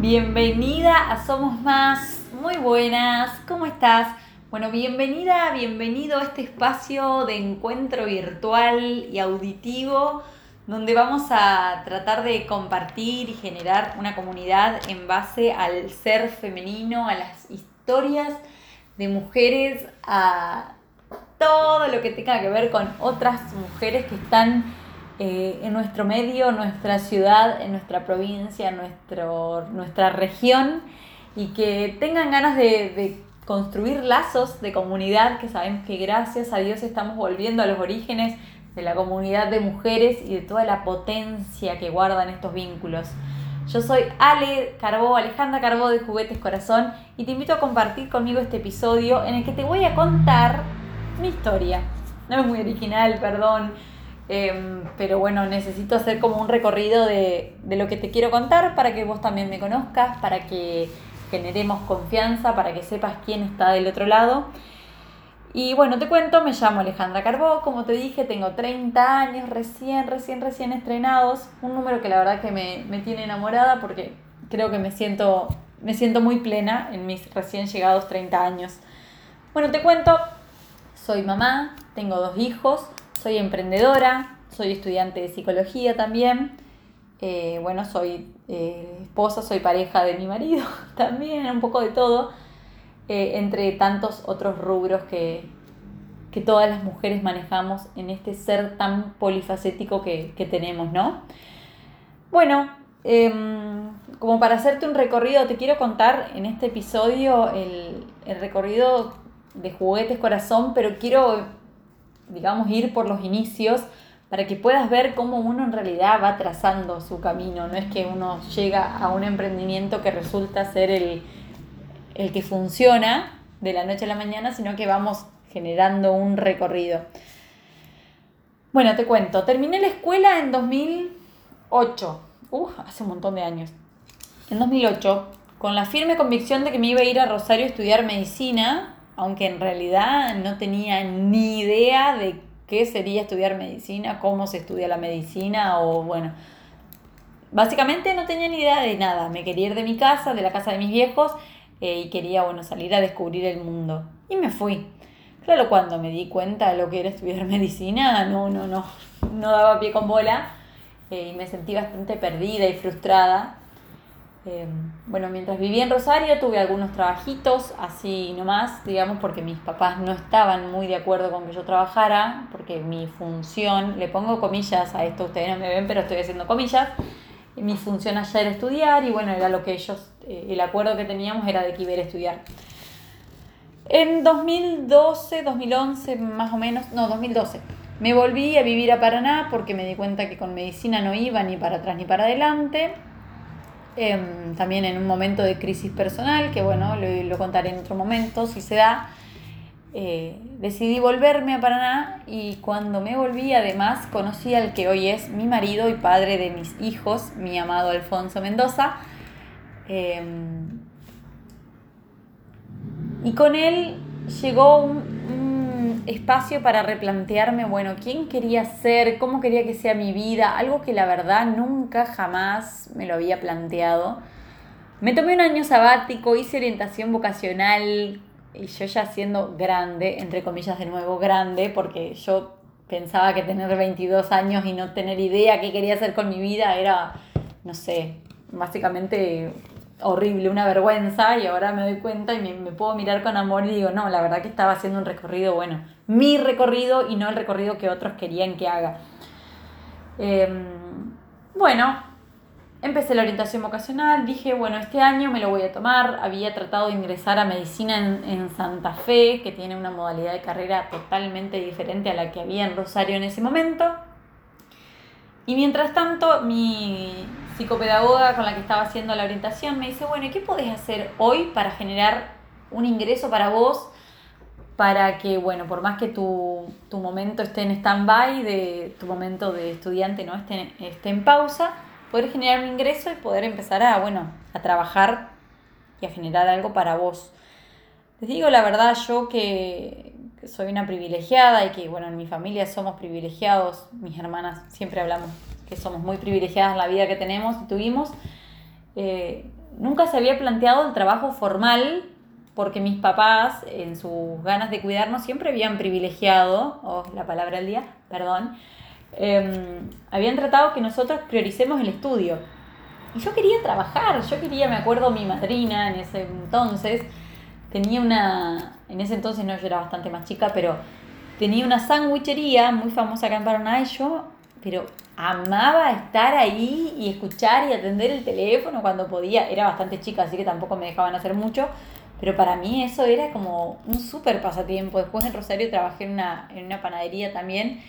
Bienvenida a Somos Más, muy buenas, ¿cómo estás? Bueno, bienvenida, bienvenido a este espacio de encuentro virtual y auditivo donde vamos a tratar de compartir y generar una comunidad en base al ser femenino, a las historias de mujeres, a todo lo que tenga que ver con otras mujeres que están eh, en nuestro medio, nuestra ciudad, en nuestra provincia, en nuestro, nuestra región y que tengan ganas de, de construir lazos de comunidad, que sabemos que gracias a Dios estamos volviendo a los orígenes de la comunidad de mujeres y de toda la potencia que guardan estos vínculos. Yo soy Ale Carbó, Alejandra Carbó de Juguetes Corazón y te invito a compartir conmigo este episodio en el que te voy a contar mi historia. No es muy original, perdón, em, pero bueno, necesito hacer como un recorrido de, de lo que te quiero contar para que vos también me conozcas, para que generemos confianza, para que sepas quién está del otro lado. Y bueno, te cuento, me llamo Alejandra Carbó, como te dije, tengo 30 años, recién, recién, recién estrenados, un número que la verdad que me, me tiene enamorada porque creo que me siento, me siento muy plena en mis recién llegados 30 años. Bueno, te cuento, soy mamá, tengo dos hijos, soy emprendedora, soy estudiante de psicología también. Eh, bueno, soy eh, esposa, soy pareja de mi marido también, un poco de todo, eh, entre tantos otros rubros que, que, todas las mujeres manejamos en este ser tan polifacético que, que tenemos, ¿no? Bueno, em, como para hacerte un recorrido, te quiero contar en este episodio el, el recorrido de juguetes corazón, pero quiero, digamos, ir por los inicios para que puedas ver cómo uno en realidad va trazando su camino. No es que uno llega a un emprendimiento que resulta ser el, el que funciona de la noche a la mañana, sino que vamos generando un recorrido. Bueno, te cuento, terminé la escuela en 2008, uh, hace un montón de años. En 2008, con la firme convicción de que me iba a ir a Rosario a estudiar medicina, aunque en realidad no tenía ni idea de qué sería estudiar medicina, cómo se estudia la medicina o bueno, básicamente no tenía ni idea de nada. Me quería ir de mi casa, de la casa de mis viejos eh, y quería bueno, salir a descubrir el mundo. Y me fui. Claro, cuando me di cuenta de lo que era estudiar medicina, no, no, no, no daba pie con bola eh, y me sentí bastante perdida y frustrada. Em, bueno, mientras vivía en Rosario tuve algunos trabajitos, así nomás, digamos, porque mis papás no estaban muy de acuerdo con que yo trabajara, porque mi función, le pongo comillas a esto, ustedes no me ven, pero estoy haciendo comillas, mi función allá era estudiar y bueno, era lo que ellos, eh, el acuerdo que teníamos era de que iba a estudiar. En 2012, 2011 más o menos, no, 2012, me volví a vivir a Paraná porque me di cuenta que con medicina no iba ni para atrás ni para adelante Em, también en un momento de crisis personal, que bueno, lo, contaré en otro momento si se da. Eh, decidí volverme a Paraná y cuando me volví además conocí al que hoy es mi marido y padre de mis hijos, mi amado Alfonso Mendoza. Em, y con él llegó un, espacio para replantearme, bueno, quién quería ser, cómo quería que sea mi vida, algo que la verdad nunca jamás me lo había planteado. Me tomé un año sabático, hice orientación vocacional y yo ya siendo grande, entre comillas de nuevo grande, porque yo pensaba que tener 22 años y no tener idea qué quería hacer con mi vida era, no sé, básicamente horrible, una vergüenza y ahora me doy cuenta y me, puedo mirar con amor y digo, no, la verdad que estaba haciendo un recorrido, bueno, mi recorrido y no el recorrido que otros querían que haga. Em, bueno, empecé la orientación vocacional, dije, bueno, este año me lo voy a tomar, había tratado de ingresar a medicina en, en Santa Fe, que tiene una modalidad de carrera totalmente diferente a la que había en Rosario en ese momento. Y mientras tanto, mi psicopedagoga con la que estaba haciendo la orientación me dice, bueno, ¿y qué podés hacer hoy para generar un ingreso para vos? Para que, bueno, por más que tu, momento esté en stand-by, tu momento de estudiante no esté, esté en pausa, poder generar un ingreso y poder empezar a, bueno, a trabajar y a generar algo para vos. Les digo la verdad, yo que, soy una privilegiada y que, bueno, en mi familia somos privilegiados, mis hermanas siempre hablamos que somos muy privilegiadas en la vida que tenemos y tuvimos, eh, nunca se había planteado el trabajo formal porque mis papás, en sus ganas de cuidarnos, siempre habían privilegiado, o la palabra del día, perdón, em, habían tratado que nosotros prioricemos el estudio. Y yo quería trabajar, yo quería, me acuerdo, mi madrina en ese entonces, tenía una, en ese entonces no, yo era bastante más chica, pero tenía una sandwichería muy famosa acá en Paraná y yo, pero amaba estar ahí y escuchar y atender el teléfono cuando podía. Era bastante chica, así que tampoco me dejaban hacer mucho, pero para mí eso era como un súper pasatiempo. Después en Rosario trabajé en una, en una panadería también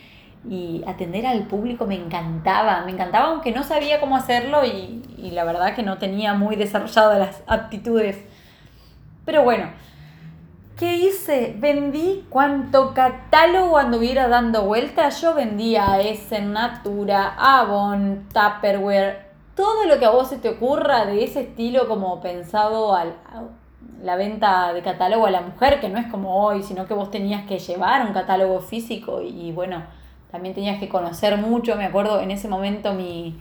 y atender al público me encantaba, me encantaba aunque no sabía cómo hacerlo y, la verdad que no tenía muy desarrolladas las aptitudes. Pero bueno, ¿Qué hice? Vendí cuanto catálogo anduviera dando vuelta. Yo vendía Essen, Natura, Avon, Tupperware, todo lo que a vos se te ocurra de ese estilo como pensado a la venta de catálogo a la mujer, que no es como hoy, sino que vos tenías que llevar un catálogo físico y, bueno, también tenías que conocer mucho. Me acuerdo en ese momento mi,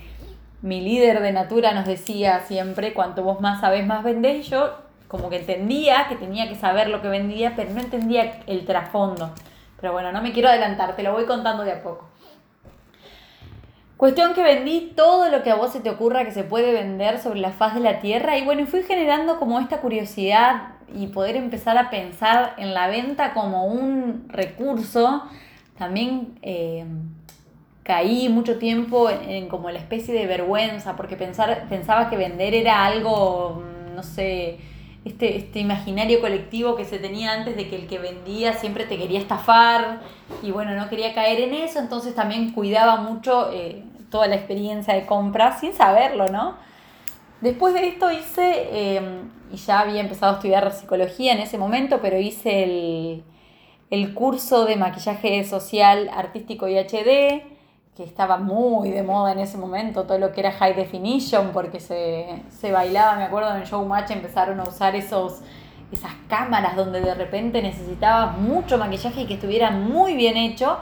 mi líder de Natura nos decía siempre, cuanto vos más sabés, más vendés. Yo como que entendía que tenía que saber lo que vendía, pero no entendía el trasfondo. Pero bueno, no me quiero adelantar, te lo voy contando de a poco. Cuestión que vendí todo lo que a vos se te ocurra que se puede vender sobre la faz de la tierra y bueno, fui generando como esta curiosidad y poder empezar a pensar en la venta como un recurso. También eh, caí mucho tiempo en, como la especie de vergüenza porque pensar, pensaba que vender era algo, no sé, este, este imaginario colectivo que se tenía antes de que el que vendía siempre te quería estafar y bueno, no quería caer en eso, entonces también cuidaba mucho eh, toda la experiencia de compra sin saberlo, ¿no? Después de esto hice, em, y ya había empezado a estudiar psicología en ese momento, pero hice el, el curso de maquillaje social artístico y HD, que estaba muy de moda en ese momento, todo lo que era high definition, porque se, se bailaba, me acuerdo en Showmatch empezaron a usar esos, esas cámaras donde de repente necesitabas mucho maquillaje y que estuviera muy bien hecho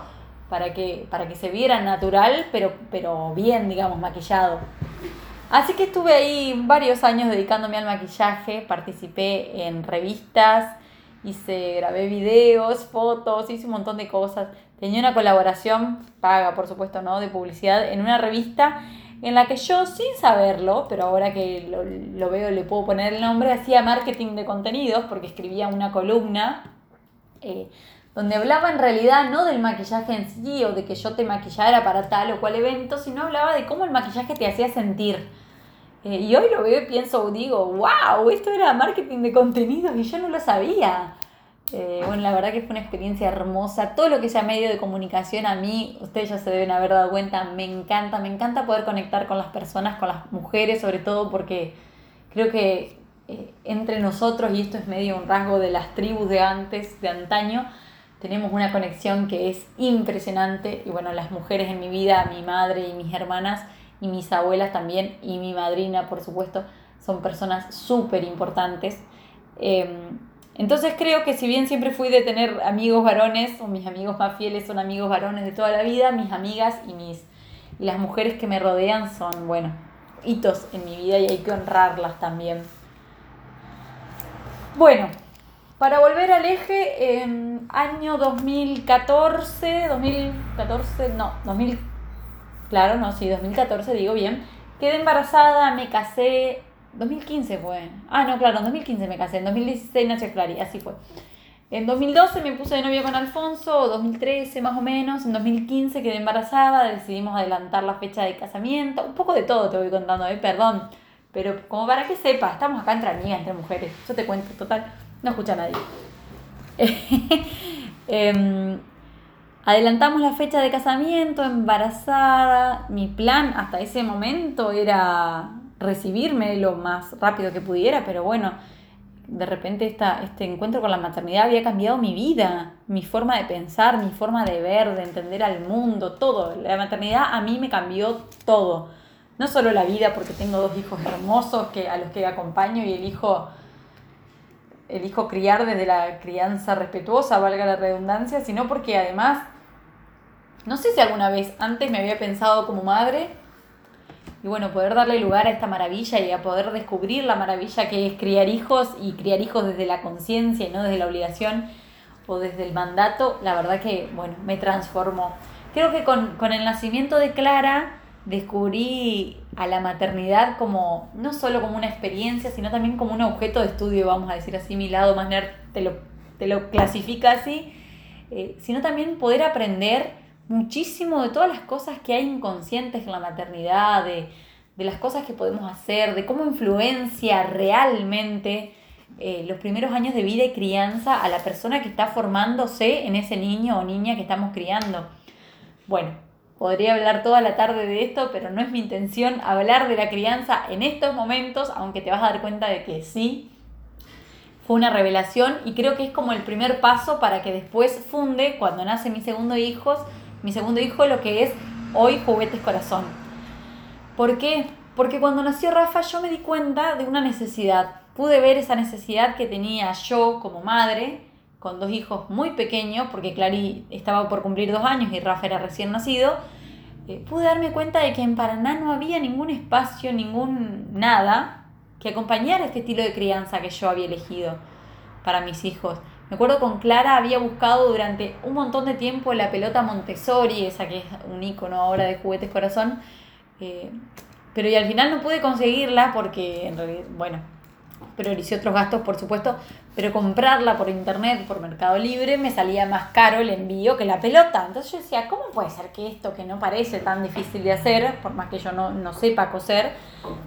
para que, para que se viera natural, pero, pero bien, digamos, maquillado. Así que estuve ahí varios años dedicándome al maquillaje, participé en revistas, hice, grabé videos, fotos, hice un montón de cosas. Tenía una colaboración paga, por supuesto, ¿no? De publicidad en una revista en la que yo, sin saberlo, pero ahora que lo, veo le puedo poner el nombre, hacía marketing de contenidos porque escribía una columna eh, donde hablaba en realidad no del maquillaje en sí o de que yo te maquillara para tal o cual evento, sino hablaba de cómo el maquillaje te hacía sentir. Eh, y hoy lo veo y pienso, digo, wow, esto era marketing de contenidos y yo no lo sabía. Eh, bueno, la verdad que fue una experiencia hermosa. Todo lo que sea medio de comunicación a mí, ustedes ya se deben haber dado cuenta, me encanta, me encanta poder conectar con las personas, con las mujeres sobre todo porque creo que eh, entre nosotros, y esto es medio un rasgo de las tribus de antes, de antaño, tenemos una conexión que es impresionante. Y bueno, las mujeres en mi vida, mi madre y mis hermanas y mis abuelas también, y mi madrina, por supuesto, son personas súper importantes. Em, entonces creo que si bien siempre fui de tener amigos varones, o mis amigos más fieles son amigos varones de toda la vida, mis amigas y, mis, y las mujeres que me rodean son, bueno, hitos en mi vida y hay que honrarlas también. Bueno, para volver al eje, en año 2014, 2014, no, 2000, claro, no, sí, 2014, digo bien, quedé embarazada, me casé, 2015 fue. Ah, no, claro, en 2015 me casé, en 2016 nació Clary, así fue. En 2012 me puse de novio con Alfonso, 2013 más o menos, en 2015 quedé embarazada, decidimos adelantar la fecha de casamiento, un poco de todo te voy contando, ¿eh? perdón, pero como para que sepas, estamos acá entre amigas, entre mujeres, yo te cuento, total, no escucha nadie. Em, adelantamos la fecha de casamiento, embarazada, mi plan hasta ese momento era recibirme lo más rápido que pudiera, pero bueno, de repente esta, este encuentro con la maternidad había cambiado mi vida, mi forma de pensar, mi forma de ver, de entender al mundo, todo. La maternidad a mí me cambió todo. No solo la vida, porque tengo dos hijos hermosos que, a los que acompaño y elijo, elijo criar desde la crianza respetuosa, valga la redundancia, sino porque además, no sé si alguna vez antes me había pensado como madre, y bueno, poder darle lugar a esta maravilla y a poder descubrir la maravilla que es criar hijos y criar hijos desde la conciencia y no desde la obligación o desde el mandato, la verdad que, bueno, me transformó. Creo que con, con el nacimiento de Clara descubrí a la maternidad como, no solo como una experiencia, sino también como un objeto de estudio, vamos a decir así, mi lado más nerd te lo, te lo clasifica así, eh, sino también poder aprender muchísimo de todas las cosas que hay inconscientes en la maternidad, de, de las cosas que podemos hacer, de cómo influencia realmente eh, los primeros años de vida y crianza a la persona que está formándose en ese niño o niña que estamos criando. Bueno, podría hablar toda la tarde de esto, pero no es mi intención hablar de la crianza en estos momentos, aunque te vas a dar cuenta de que sí, fue una revelación y creo que es como el primer paso para que después funde, cuando nace mi segundo hijo, mi segundo hijo lo que es hoy Juguetes Corazón. ¿Por qué? Porque cuando nació Rafa yo me di cuenta de una necesidad pude ver esa necesidad que tenía yo como madre, con dos hijos muy pequeños, porque Clary estaba por cumplir dos años y Rafa era recién nacido, eh, pude darme cuenta de que en Paraná no había ningún espacio, ningún nada que acompañara este estilo de crianza que yo había elegido para mis hijos. Me acuerdo con Clara había buscado durante un montón de tiempo la pelota Montessori, esa que es un icono ahora de juguetes corazón, eh, pero y al final no pude conseguirla porque en realidad, bueno, prioricé otros gastos, por supuesto, pero comprarla por internet, por Mercado Libre, me salía más caro el envío que la pelota. Entonces yo decía, ¿cómo puede ser que esto que no parece tan difícil de hacer, por más que yo no, no sepa coser,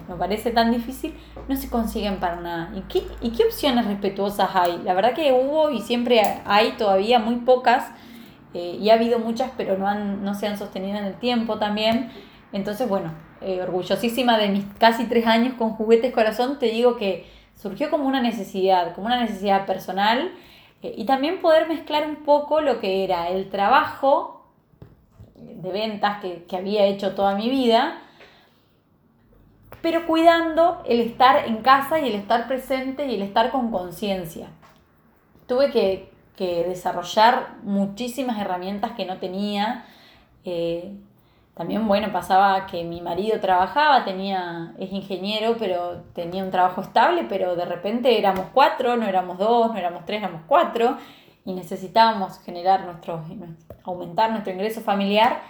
me parece tan difícil, no se consiguen para nada? ¿Y qué, ¿Y qué opciones respetuosas hay? La verdad que hubo y siempre hay todavía muy pocas, eh, y ha habido muchas, pero no, han, no se han sostenido en el tiempo también. Entonces, bueno, eh, orgullosísima de mis casi tres años con Juguetes Corazón, te digo que surgió como una necesidad, como una necesidad personal eh, y también poder mezclar un poco lo que era el trabajo de ventas que, había hecho toda mi vida, pero cuidando el estar en casa y el estar presente y el estar con conciencia. Tuve que, desarrollar muchísimas herramientas que no tenía. Eh, también, bueno, pasaba que mi marido trabajaba, tenía, es ingeniero, pero tenía un trabajo estable, pero de repente éramos cuatro, no éramos dos, no éramos tres, éramos cuatro, y necesitábamos generar nuestro, aumentar nuestro ingreso familiar.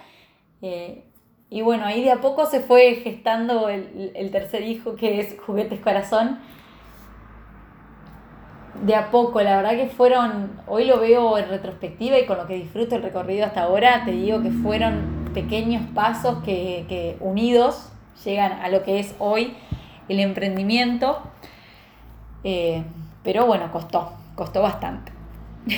Eh, y bueno, ahí de a poco se fue gestando el, el tercer hijo, que es Juguetes Corazón. De a poco, la verdad que fueron, hoy lo veo en retrospectiva y con lo que disfruto el recorrido hasta ahora, te digo que fueron pequeños pasos que, unidos llegan a lo que es hoy el emprendimiento. Eh, pero bueno, costó, costó bastante.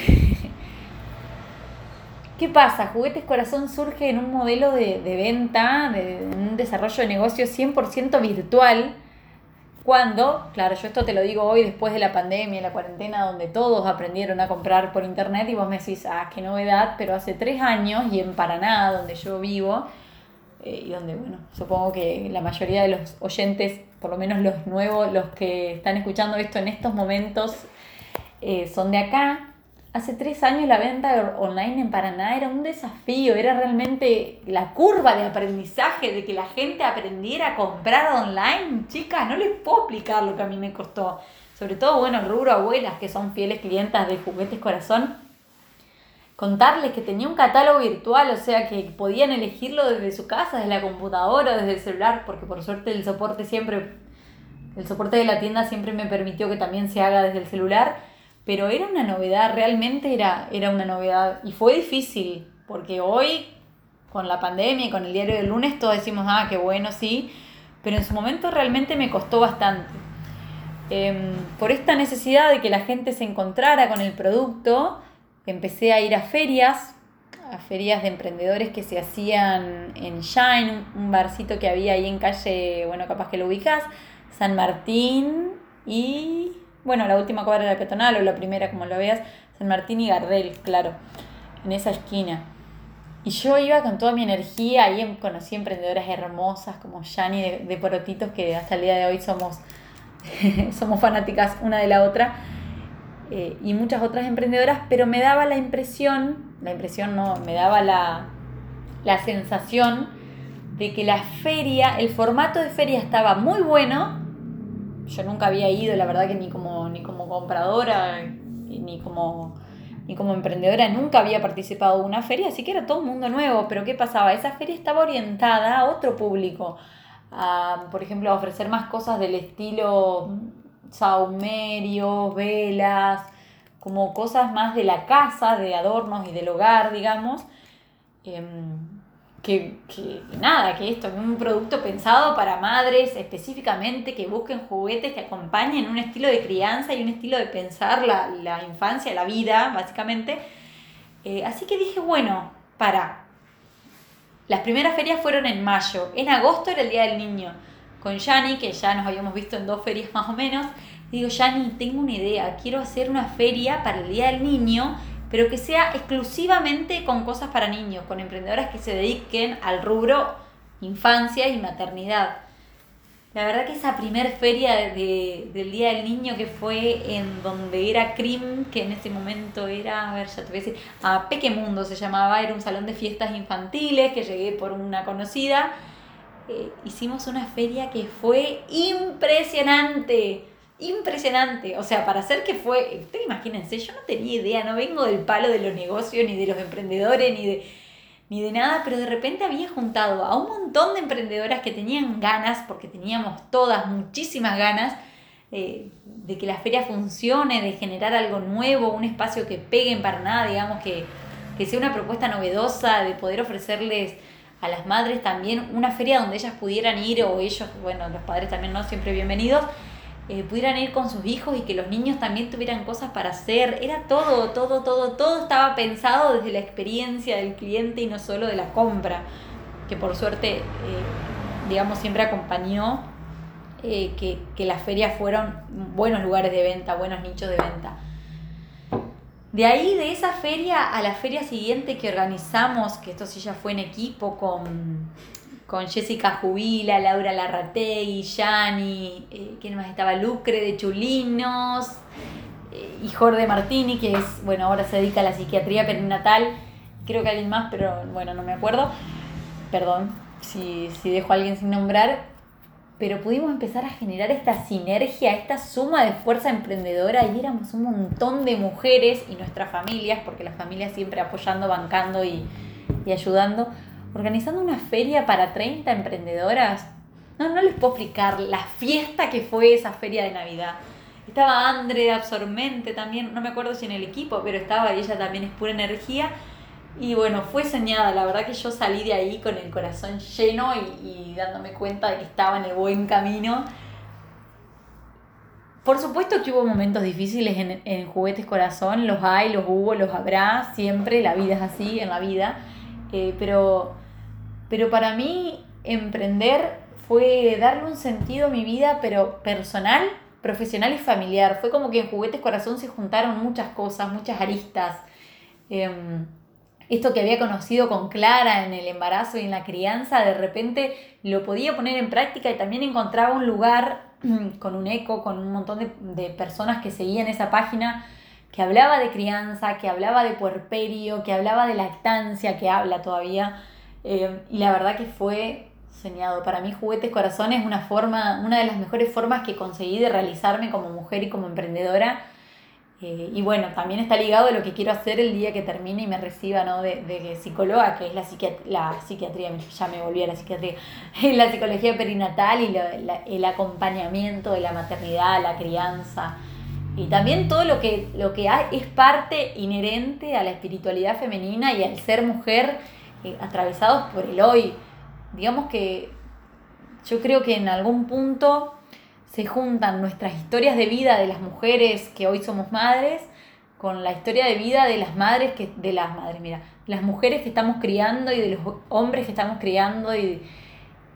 ¿Qué pasa? Juguetes Corazón surge en un modelo de, de venta, de, un desarrollo de negocio 100% virtual cuando, claro, yo esto te lo digo hoy después de la pandemia, la cuarentena, donde todos aprendieron a comprar por internet y vos me decís, ah, qué novedad, pero hace tres años y en Paraná, donde yo vivo, eh, y donde, bueno, supongo que la mayoría de los oyentes, por lo menos los nuevos, los que están escuchando esto en estos momentos, eh, son de acá, hace tres años la venta online en Paraná era un desafío, era realmente la curva de aprendizaje de que la gente aprendiera a comprar online. Chicas, no les puedo explicar lo que a mí me costó. Sobre todo, bueno, rubro abuelas, que son fieles clientas de Juguetes Corazón. Contarles que tenía un catálogo virtual, o sea, que podían elegirlo desde su casa, desde la computadora, desde el celular, porque por suerte el soporte siempre, el soporte de la tienda siempre me permitió que también se haga desde el celular pero era una novedad, realmente era, era una novedad y fue difícil, porque hoy con la pandemia y con el diario del lunes todos decimos, ah, qué bueno, sí, pero en su momento realmente me costó bastante. Em, por esta necesidad de que la gente se encontrara con el producto, empecé a ir a ferias, a ferias de emprendedores que se hacían en Shine, un barcito que había ahí en calle, bueno, capaz que lo ubicas, San Martín y bueno, la última cuadra de la peatonal o la primera, como lo veas, San Martín y Gardel, claro, en esa esquina. Y yo iba con toda mi energía, ahí conocí emprendedoras hermosas como Yani de, Porotitos, que hasta el día de hoy somos, somos fanáticas una de la otra, eh, y muchas otras emprendedoras, pero me daba la impresión, la impresión no, me daba la, la sensación de que la feria, el formato de feria estaba muy bueno. Yo nunca había ido, la verdad que ni como, ni como compradora, ni como, ni como emprendedora, nunca había participado en una feria, así que era todo un mundo nuevo. Pero ¿qué pasaba? Esa feria estaba orientada a otro público. A, por ejemplo, a ofrecer más cosas del estilo saumerios, velas, como cosas más de la casa, de adornos y del hogar, digamos. Em, que, nada, que esto, es un producto pensado para madres específicamente que busquen juguetes que acompañen un estilo de crianza y un estilo de pensar la, la infancia, la vida, básicamente. Eh, así que dije, bueno, para. Las primeras ferias fueron en mayo. En agosto era el Día del Niño. Con Yani, que ya nos habíamos visto en dos ferias más o menos. Digo, Yani, tengo una idea. Quiero hacer una feria para el Día del Niño pero que sea exclusivamente con cosas para niños, con emprendedoras que se dediquen al rubro infancia y maternidad. La verdad que esa primer feria del Día del Niño que fue en donde era CRIM, que en ese momento era, a ver, ya te voy a decir, a Pequemundo se llamaba, era un salón de fiestas infantiles que llegué por una conocida. Eh, hicimos una feria que fue impresionante impresionante. O sea, para hacer que fue, ustedes imagínense, yo no tenía idea, no vengo del palo de los negocios, ni de los emprendedores, ni de, ni de nada, pero de repente había juntado a un montón de emprendedoras que tenían ganas, porque teníamos todas muchísimas ganas, eh, de que la feria funcione, de generar algo nuevo, un espacio que peguen para nada, digamos que, que sea una propuesta novedosa, de poder ofrecerles a las madres también una feria donde ellas pudieran ir, o ellos, bueno, los padres también no siempre bienvenidos, eh, pudieran ir con sus hijos y que los niños también tuvieran cosas para hacer. Era todo, todo, todo, todo estaba pensado desde la experiencia del cliente y no solo de la compra, que por suerte, eh, digamos, siempre acompañó eh, que, que las ferias fueron buenos lugares de venta, buenos nichos de venta. De ahí, de esa feria a la feria siguiente que organizamos, que esto sí ya fue en equipo con con Jessica Jubila, Laura Larrategui, Yani, eh, ¿quién más estaba? Lucre de Chulinos eh, y Jorde Martini, que es, bueno, ahora se dedica a la psiquiatría perinatal, creo que alguien más, pero bueno, no me acuerdo, perdón si, si dejo a alguien sin nombrar, pero pudimos empezar a generar esta sinergia, esta suma de fuerza emprendedora y éramos un montón de mujeres y nuestras familias, porque las familias siempre apoyando, bancando y, y ayudando, organizando una feria para 30 emprendedoras. No, no les puedo explicar la fiesta que fue esa feria de Navidad. Estaba Andre de Absormente también, no me acuerdo si en el equipo, pero estaba y ella también es pura energía. Y bueno, fue soñada, la verdad que yo salí de ahí con el corazón lleno y, dándome cuenta de que estaba en el buen camino. Por supuesto que hubo momentos difíciles en, en Juguetes Corazón, los hay, los hubo, los habrá, siempre, la vida es así en la vida. Eh, pero pero para mí emprender fue darle un sentido a mi vida, pero personal, profesional y familiar. Fue como que en Juguetes Corazón se juntaron muchas cosas, muchas aristas. Em, esto que había conocido con Clara en el embarazo y en la crianza, de repente lo podía poner en práctica y también encontraba un lugar con un eco, con un montón de, de personas que seguían esa página que hablaba de crianza, que hablaba de puerperio, que hablaba de lactancia, que habla todavía eh, y la verdad que fue soñado. Para mí Juguetes Corazón es una forma, una de las mejores formas que conseguí de realizarme como mujer y como emprendedora. Eh, y bueno, también está ligado a lo que quiero hacer el día que termine y me reciba ¿no? de, de psicóloga, que es la, la psiquiatría, ya me volví a la psiquiatría, la psicología perinatal y el acompañamiento de la maternidad, la crianza. Y también todo lo que, lo que hay, es parte inherente a la espiritualidad femenina y al ser mujer eh, atravesados por el hoy. Digamos que yo creo que en algún punto se juntan nuestras historias de vida de las mujeres que hoy somos madres con la historia de vida de las madres que de las madres, mira, las mujeres que estamos criando y de los hombres que estamos criando y,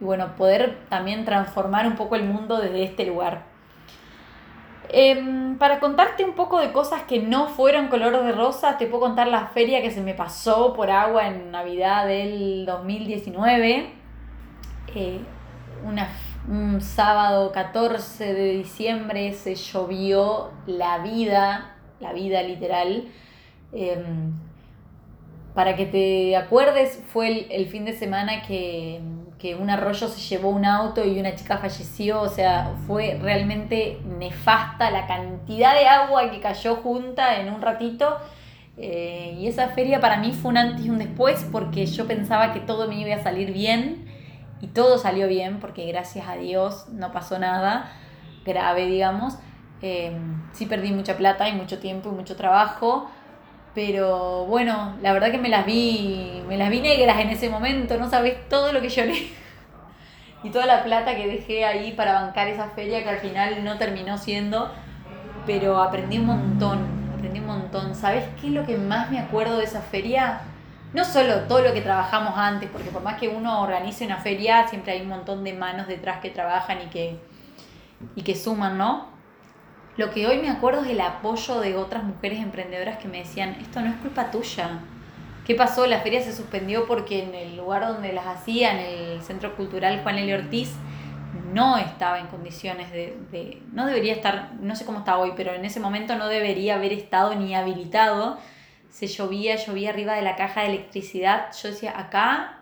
y bueno, poder también transformar un poco el mundo desde este lugar. Em, para contarte un poco de cosas que no fueron color de rosa, te puedo contar la feria que se me pasó por agua en Navidad del 2019. Eh, un sábado 14 de diciembre se llovió la vida, la vida literal. Em, para que te acuerdes, fue el, fin de semana que, que un arroyo se llevó un auto y una chica falleció, o sea, fue realmente nefasta la cantidad de agua que cayó junta en un ratito. Eh, y esa feria para mí fue un antes y un después porque yo pensaba que todo me iba a salir bien y todo salió bien porque gracias a Dios no pasó nada grave, digamos. Eh, sí perdí mucha plata y mucho tiempo y mucho trabajo, pero bueno, la verdad que me las vi, me las vi negras en ese momento, no sabes todo lo que lloré. y toda la plata que dejé ahí para bancar esa feria que al final no terminó siendo, pero aprendí un montón, aprendí un montón. ¿Sabes qué es lo que más me acuerdo de esa feria? No solo todo lo que trabajamos antes, porque por más que uno organice una feria, siempre hay un montón de manos detrás que trabajan y que, y que suman, ¿no? Lo que hoy me acuerdo es el apoyo de otras mujeres emprendedoras que me decían, esto no es culpa tuya. ¿Qué pasó? La feria se suspendió porque en el lugar donde las hacían, el Centro Cultural Juan L. Ortiz, no estaba en condiciones de, no debería estar, no sé cómo está hoy, pero en ese momento no debería haber estado ni habilitado. Se llovía, llovía arriba de la caja de electricidad. Yo decía, acá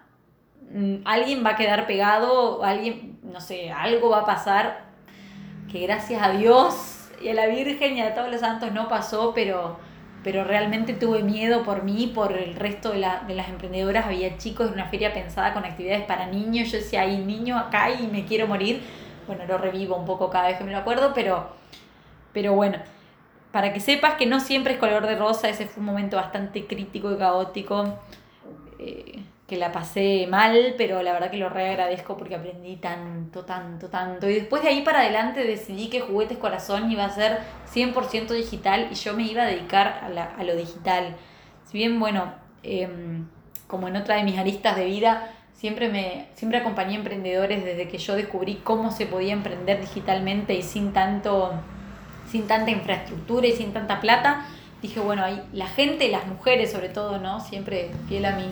mm, alguien va a quedar pegado, alguien, no sé, algo va a pasar, que gracias a Dios y a la Virgen y a todos los santos no pasó, pero, pero realmente tuve miedo por mí, por el resto de, la, de las emprendedoras. Había chicos en una feria pensada con actividades para niños. Yo decía, hay niño acá y me quiero morir. Bueno, lo revivo un poco cada vez que me lo acuerdo, pero, pero bueno, para que sepas que no siempre es color de rosa, ese fue un momento bastante crítico y caótico. Eh, que la pasé mal, pero la verdad que lo re agradezco porque aprendí tanto, tanto, tanto. Y después de ahí para adelante decidí que Juguetes Corazón iba a ser 100% digital y yo me iba a dedicar a, lo digital. Si bien, bueno, em, como en otra de mis aristas de vida, siempre, me, siempre acompañé emprendedores desde que yo descubrí cómo se podía emprender digitalmente y sin, tanto, sin tanta infraestructura y sin tanta plata. Dije, bueno, ahí la gente, las mujeres sobre todo, ¿no? Siempre fiel a mi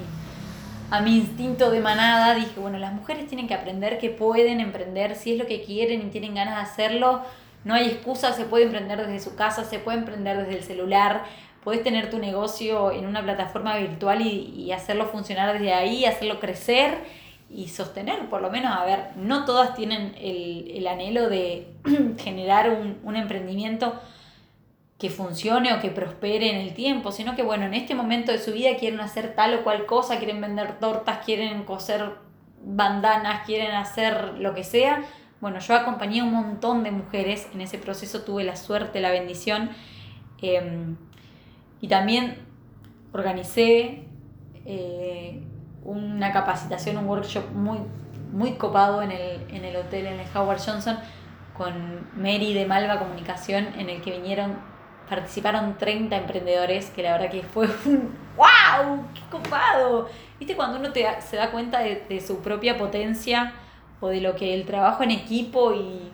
a mi instinto de manada, dije, bueno, las mujeres tienen que aprender que pueden emprender si es lo que quieren y tienen ganas de hacerlo. No hay excusa, se puede emprender desde su casa, se puede emprender desde el celular, puedes tener tu negocio en una plataforma virtual y, hacerlo funcionar desde ahí, hacerlo crecer y sostener, por lo menos, a ver, no todas tienen el, anhelo de generar un, un emprendimiento que funcione o que prospere en el tiempo, sino que bueno, en este momento de su vida quieren hacer tal o cual cosa, quieren vender tortas, quieren coser bandanas, quieren hacer lo que sea. Bueno, yo acompañé a un montón de mujeres en ese proceso, tuve la suerte, la bendición em, y también organicé eh, una capacitación, un workshop muy, muy copado en el, en el hotel, en el Howard Johnson, con Mary de Malva Comunicación, en el que vinieron participaron 30 emprendedores, que la verdad que fue un ¡wow! ¡Qué copado! ¿Viste cuando uno te, se da cuenta de, su propia potencia o de lo que el trabajo en equipo y,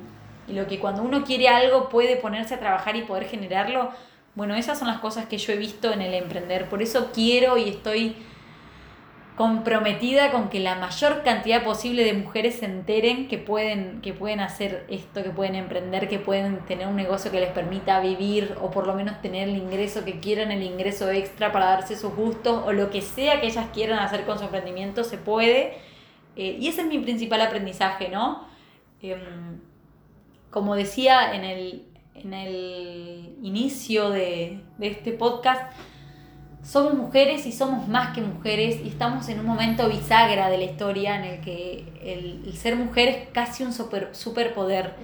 y lo que cuando uno quiere algo puede ponerse a trabajar y poder generarlo? Bueno, esas son las cosas que yo he visto en el emprender. Por eso quiero y estoy comprometida con que la mayor cantidad posible de mujeres se enteren que pueden, que pueden hacer esto, que pueden emprender, que pueden tener un negocio que les permita vivir o por lo menos tener el ingreso que quieran, el ingreso extra para darse sus gustos o lo que sea que ellas quieran hacer con su emprendimiento, se puede. Eh, y ese es mi principal aprendizaje, ¿no? Em, como decía en el, en el inicio de, de este podcast, somos mujeres y somos más que mujeres y estamos en un momento bisagra de la historia en el que el, ser mujer es casi un super, superpoder.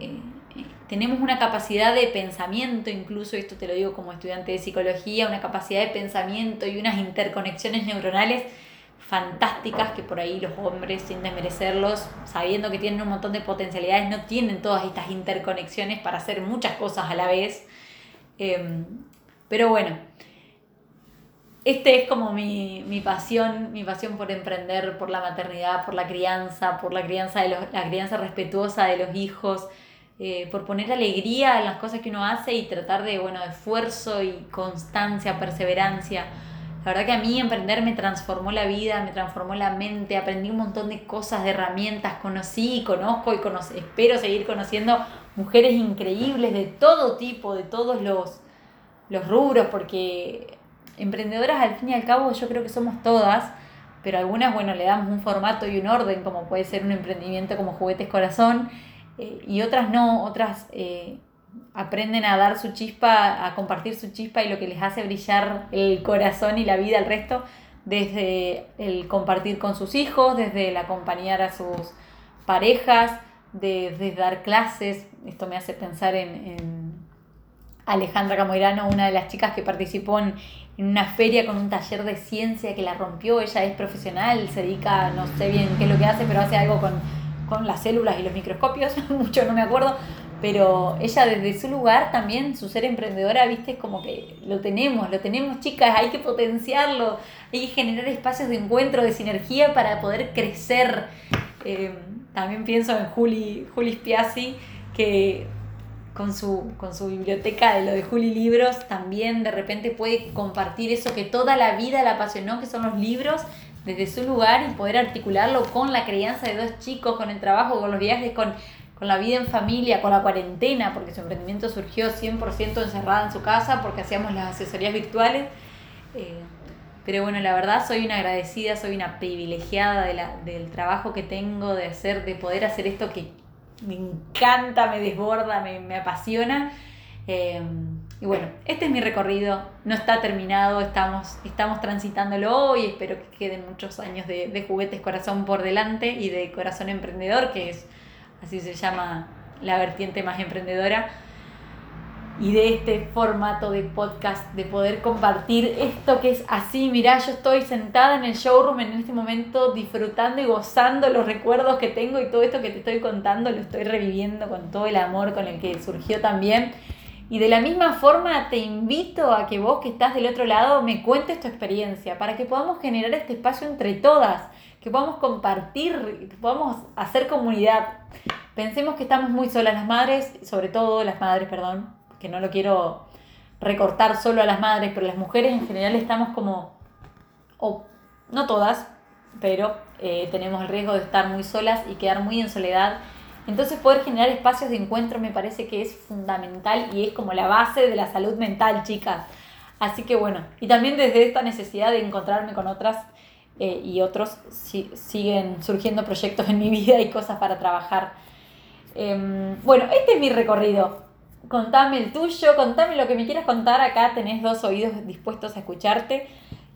Eh, tenemos una capacidad de pensamiento, incluso esto te lo digo como estudiante de psicología, una capacidad de pensamiento y unas interconexiones neuronales fantásticas que por ahí los hombres, sin desmerecerlos, sabiendo que tienen un montón de potencialidades, no tienen todas estas interconexiones para hacer muchas cosas a la vez. Em, pero bueno, este es como mi, mi, pasión, mi pasión por emprender, por la maternidad, por la crianza, por la crianza, de los, la crianza respetuosa de los hijos, eh, por poner alegría en las cosas que uno hace y tratar de, bueno, esfuerzo y constancia, perseverancia. La verdad que a mí emprender me transformó la vida, me transformó la mente, aprendí un montón de cosas, de herramientas, conocí, conozco y espero seguir conociendo mujeres increíbles de todo tipo, de todos los, los rubros, porque emprendedoras al fin y al cabo yo creo que somos todas, pero algunas, bueno, le damos un formato y un orden, como puede ser un emprendimiento como Juguetes Corazón, eh, y otras no, otras eh, aprenden a dar su chispa, a compartir su chispa y lo que les hace brillar el corazón y la vida al resto, desde el compartir con sus hijos, desde el acompañar a sus parejas, desde dar clases. Esto me hace pensar en, Alejandra Camoirano, una de las chicas que participó en, una feria con un taller de ciencia que la rompió. Ella es profesional, se dedica, no sé bien qué es lo que hace, pero hace algo con, con las células y los microscopios, mucho no me acuerdo, pero ella desde su lugar también, su ser emprendedora, viste, como que lo tenemos, lo tenemos chicas, hay que potenciarlo, hay que generar espacios de encuentro, de sinergia para poder crecer. Eh, también pienso en Juli, Juli Spiazzi, que con su, con su biblioteca de lo de Juli Libros también de repente puede compartir eso que toda la vida la apasionó, que son los libros, desde su lugar y poder articularlo con la crianza de dos chicos, con el trabajo, con los viajes, con con la vida en familia, con la cuarentena, porque su emprendimiento surgió 100% encerrada en su casa, porque hacíamos las asesorías virtuales. Eh, pero bueno, la verdad soy una agradecida, soy una privilegiada de la, del trabajo que tengo, de hacer, de poder hacer esto que me encanta, me desborda, me, me apasiona. Eh, y bueno, este es mi recorrido, no está terminado, estamos, estamos transitándolo y espero que queden muchos años de, de juguetes corazón por delante y de corazón emprendedor, que es así se llama la vertiente más emprendedora, y de este formato de podcast, de poder compartir esto que es así, mirá, yo estoy sentada en el showroom en este momento disfrutando y gozando los recuerdos que tengo y todo esto que te estoy contando lo estoy reviviendo con todo el amor con el que surgió también. Y de la misma forma te invito a que vos que estás del otro lado me cuentes tu experiencia para que podamos generar este espacio entre todas que podamos compartir, que podamos hacer comunidad. Pensemos que estamos muy solas las madres, sobre todo las madres, perdón, que no lo quiero recortar solo a las madres, pero las mujeres en general estamos como, o no todas, pero eh, tenemos el riesgo de estar muy solas y quedar muy en soledad. Entonces poder generar espacios de encuentro me parece que es fundamental y es como la base de la salud mental, chicas. Así que bueno, y también desde esta necesidad de encontrarme con otras eh, y otros siguen surgiendo proyectos en mi vida y cosas para trabajar. Em, bueno, este es mi recorrido. Contame el tuyo, contame lo que me quieras contar. Acá tenés dos oídos dispuestos a escucharte.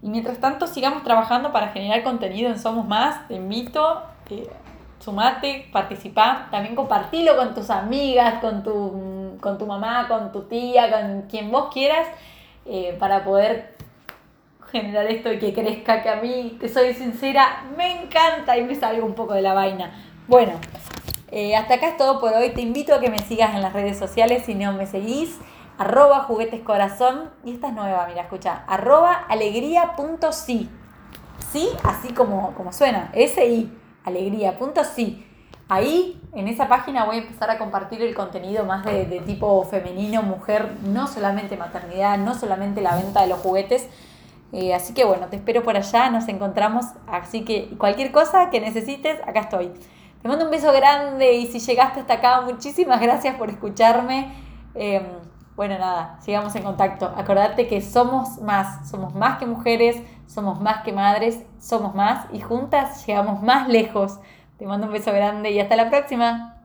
Y mientras tanto, sigamos trabajando para generar contenido en Somos Más. Te invito, eh, sumate, participá. También compartilo con tus amigas, con tu, con tu mamá, con tu tía, con quien vos quieras, eh, para poder generar esto y que crezca, que a mí, te soy sincera, me encanta y me salgo un poco de la vaina. Bueno, eh, hasta acá es todo por hoy. Te invito a que me sigas en las redes sociales si no me seguís. Arroba juguetescorazón. Y esta es nueva, mira, escucha. Arroba alegría.si. Sí, así como, como suena. S-I. Alegría.si. Ahí, en esa página, voy a empezar a compartir el contenido más de, de tipo femenino, mujer, no solamente maternidad, no solamente la venta de los juguetes, eh, así que bueno, te espero por allá, nos encontramos. Así que cualquier cosa que necesites, acá estoy. Te mando un beso grande y si llegaste hasta acá, muchísimas gracias por escucharme. Em, bueno, nada, sigamos en contacto. Acordate que somos más, somos más que mujeres, somos más que madres, somos más y juntas llegamos más lejos. Te mando un beso grande y hasta la próxima.